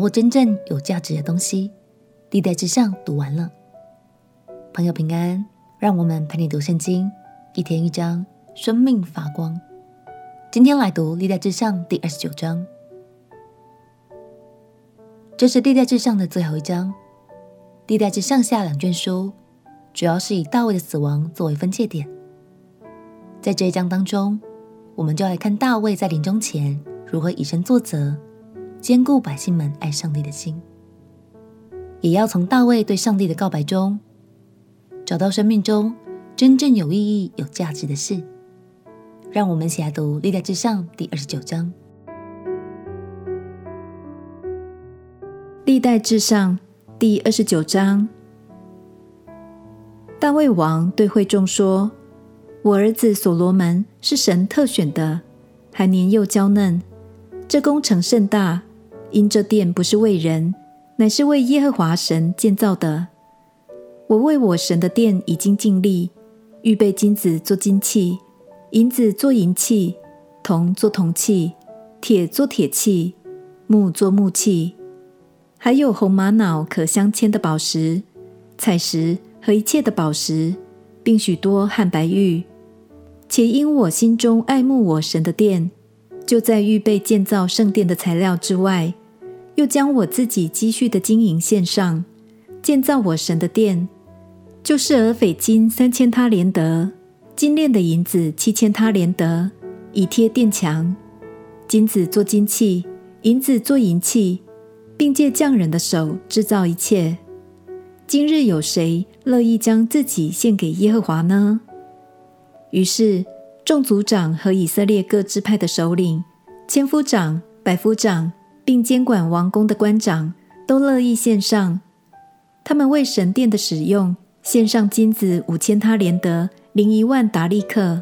握真正有价值的东西。历代志上读完了，朋友平安，让我们陪你读圣经，一天一章，生命发光。今天来读历代志上第二十九章，这是历代志上的最后一章。历代志上下两卷书，主要是以大卫的死亡作为分界点。在这一章当中，我们就来看大卫在临终前如何以身作则，坚固百姓们爱上帝的心。也要从大卫对上帝的告白中，找到生命中真正有意义、有价值的事。让我们一起来读《历代志上》第二十九章。《历代志上》第二十九章，大卫王对会众说：“我儿子所罗门是神特选的，还年幼娇嫩。这工程甚大，因这殿不是为人。”乃是为耶和华神建造的。我为我神的殿已经尽力，预备金子做金器，银子做银器，铜做铜器，铁做铁器，木做木器，还有红玛瑙可镶嵌的宝石、彩石和一切的宝石，并许多汉白玉。且因我心中爱慕我神的殿，就在预备建造圣殿的材料之外。又将我自己积蓄的金银献上，建造我神的殿，就是俄斐金三千他连得，精炼的银子七千他连得，以贴殿墙。金子做金器，银子做银器，并借匠人的手制造一切。今日有谁乐意将自己献给耶和华呢？于是众族长和以色列各支派的首领、千夫长、百夫长。并监管王宫的官长都乐意献上，他们为神殿的使用献上金子五千他连得，零一万达利克；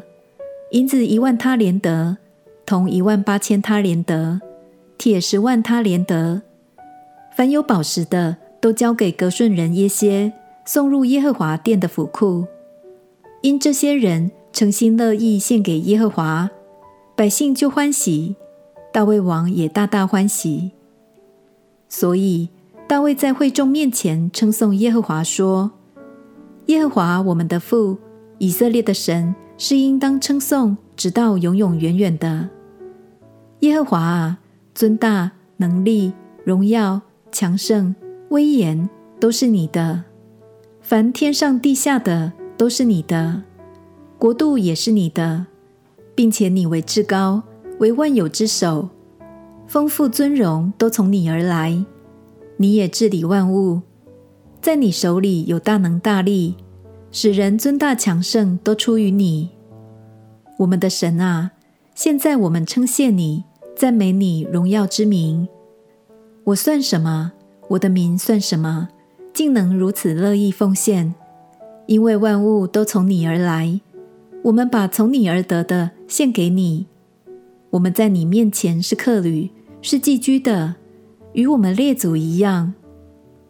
银子一万他连得，铜一万八千他连得，铁十万他连得。凡有宝石的，都交给格顺人耶歇，送入耶和华殿的府库。因这些人诚心乐意献给耶和华，百姓就欢喜。大卫王也大大欢喜，所以大卫在会众面前称颂耶和华说：“耶和华我们的父，以色列的神是应当称颂，直到永永远远的。耶和华啊，尊大、能力、荣耀、强盛、威严都是你的，凡天上地下的都是你的，国度也是你的，并且你为至高。”为万有之首，丰富尊荣都从你而来。你也治理万物，在你手里有大能大力，使人尊大强盛都出于你。我们的神啊，现在我们称谢你，赞美你荣耀之名。我算什么？我的民算什么？竟能如此乐意奉献？因为万物都从你而来，我们把从你而得的献给你。我们在你面前是客旅，是寄居的，与我们列祖一样。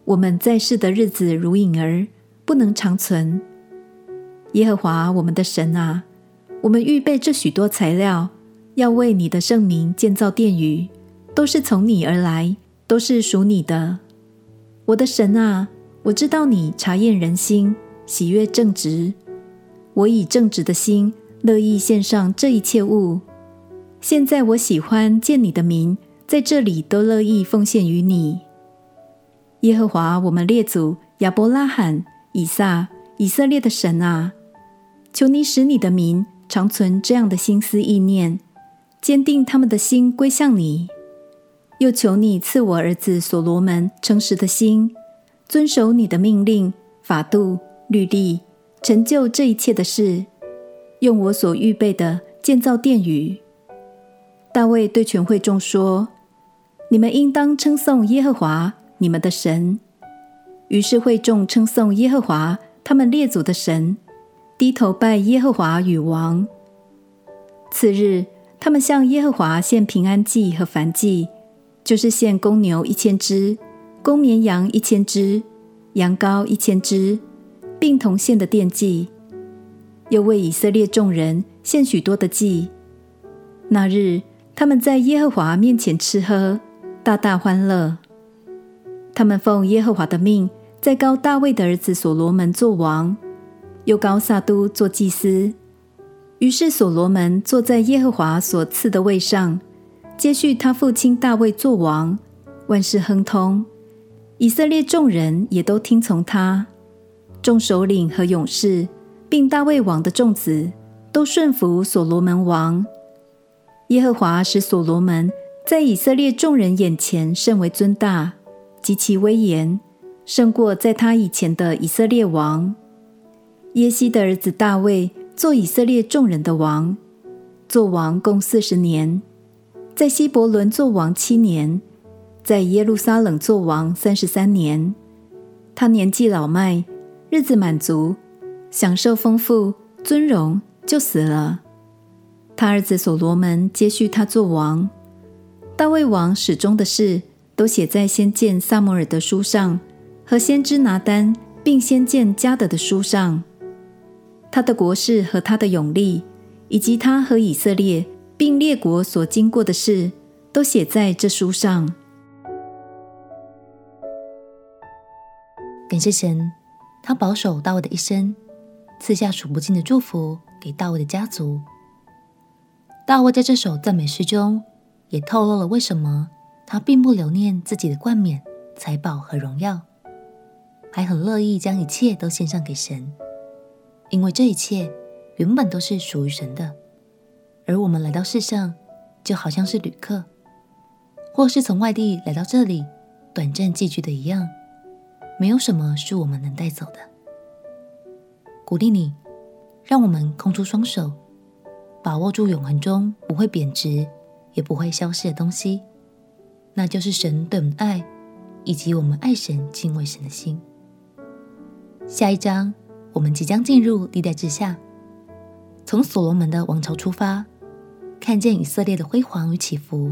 我们在世的日子如影儿，不能长存。耶和华我们的神啊，我们预备这许多材料，要为你的圣名建造殿宇，都是从你而来，都是属你的。我的神啊，我知道你察验人心，喜悦正直。我以正直的心，乐意献上这一切物。现在我喜欢见你的民在这里都乐意奉献于你，耶和华我们列祖亚伯拉罕、以撒、以色列的神啊，求你使你的民常存这样的心思意念，坚定他们的心归向你。又求你赐我儿子所罗门诚实的心，遵守你的命令、法度、律例，成就这一切的事，用我所预备的建造殿宇。大卫对全会众说：“你们应当称颂耶和华你们的神。”于是会众称颂耶和华他们列祖的神，低头拜耶和华与王。次日，他们向耶和华献平安祭和燔祭，就是献公牛一千只、公绵羊一千只、羊羔一千只，并同献的奠祭。又为以色列众人献许多的祭。那日。他们在耶和华面前吃喝，大大欢乐。他们奉耶和华的命，在高大卫的儿子所罗门做王，又高撒都做祭司。于是所罗门坐在耶和华所赐的位上，接续他父亲大卫做王，万事亨通。以色列众人也都听从他，众首领和勇士，并大卫王的众子，都顺服所罗门王。耶和华使所罗门在以色列众人眼前甚为尊大，极其威严，胜过在他以前的以色列王。耶西的儿子大卫做以色列众人的王，做王共四十年，在希伯伦做王七年，在耶路撒冷做王三十三年。他年纪老迈，日子满足，享受丰富尊荣，就死了。他儿子所罗门接续他做王。大卫王始终的事都写在先见撒母耳的书上和先知拿单并先见迦得的书上。他的国事和他的勇力，以及他和以色列并列国所经过的事，都写在这书上。感谢神，他保守大卫的一生，赐下数不尽的祝福给大卫的家族。大卫在这首赞美诗中，也透露了为什么他并不留恋自己的冠冕、财宝和荣耀，还很乐意将一切都献上给神，因为这一切原本都是属于神的。而我们来到世上，就好像是旅客，或是从外地来到这里短暂寄居的一样，没有什么是我们能带走的。鼓励你，让我们空出双手。把握住永恒中不会贬值也不会消失的东西，那就是神对我们的爱，以及我们爱神、敬畏神的心。下一章，我们即将进入历代之下，从所罗门的王朝出发，看见以色列的辉煌与起伏，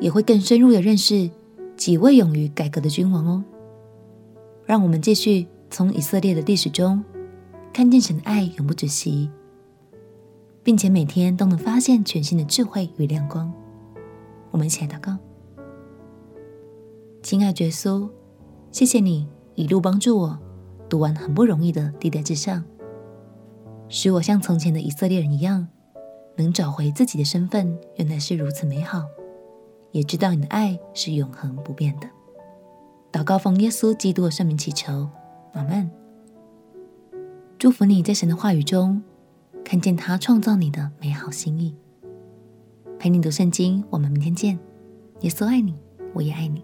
也会更深入的认识几位勇于改革的君王哦。让我们继续从以色列的历史中，看见神的爱永不止息。并且每天都能发现全新的智慧与亮光。我们一起来祷告：亲爱的耶稣，谢谢你一路帮助我读完很不容易的地带志上，使我像从前的以色列人一样，能找回自己的身份，原来是如此美好，也知道你的爱是永恒不变的。祷告奉耶稣基督的圣名祈求，阿门。祝福你在神的话语中。看见他创造你的美好心意，陪你读圣经。我们明天见。耶稣爱你，我也爱你。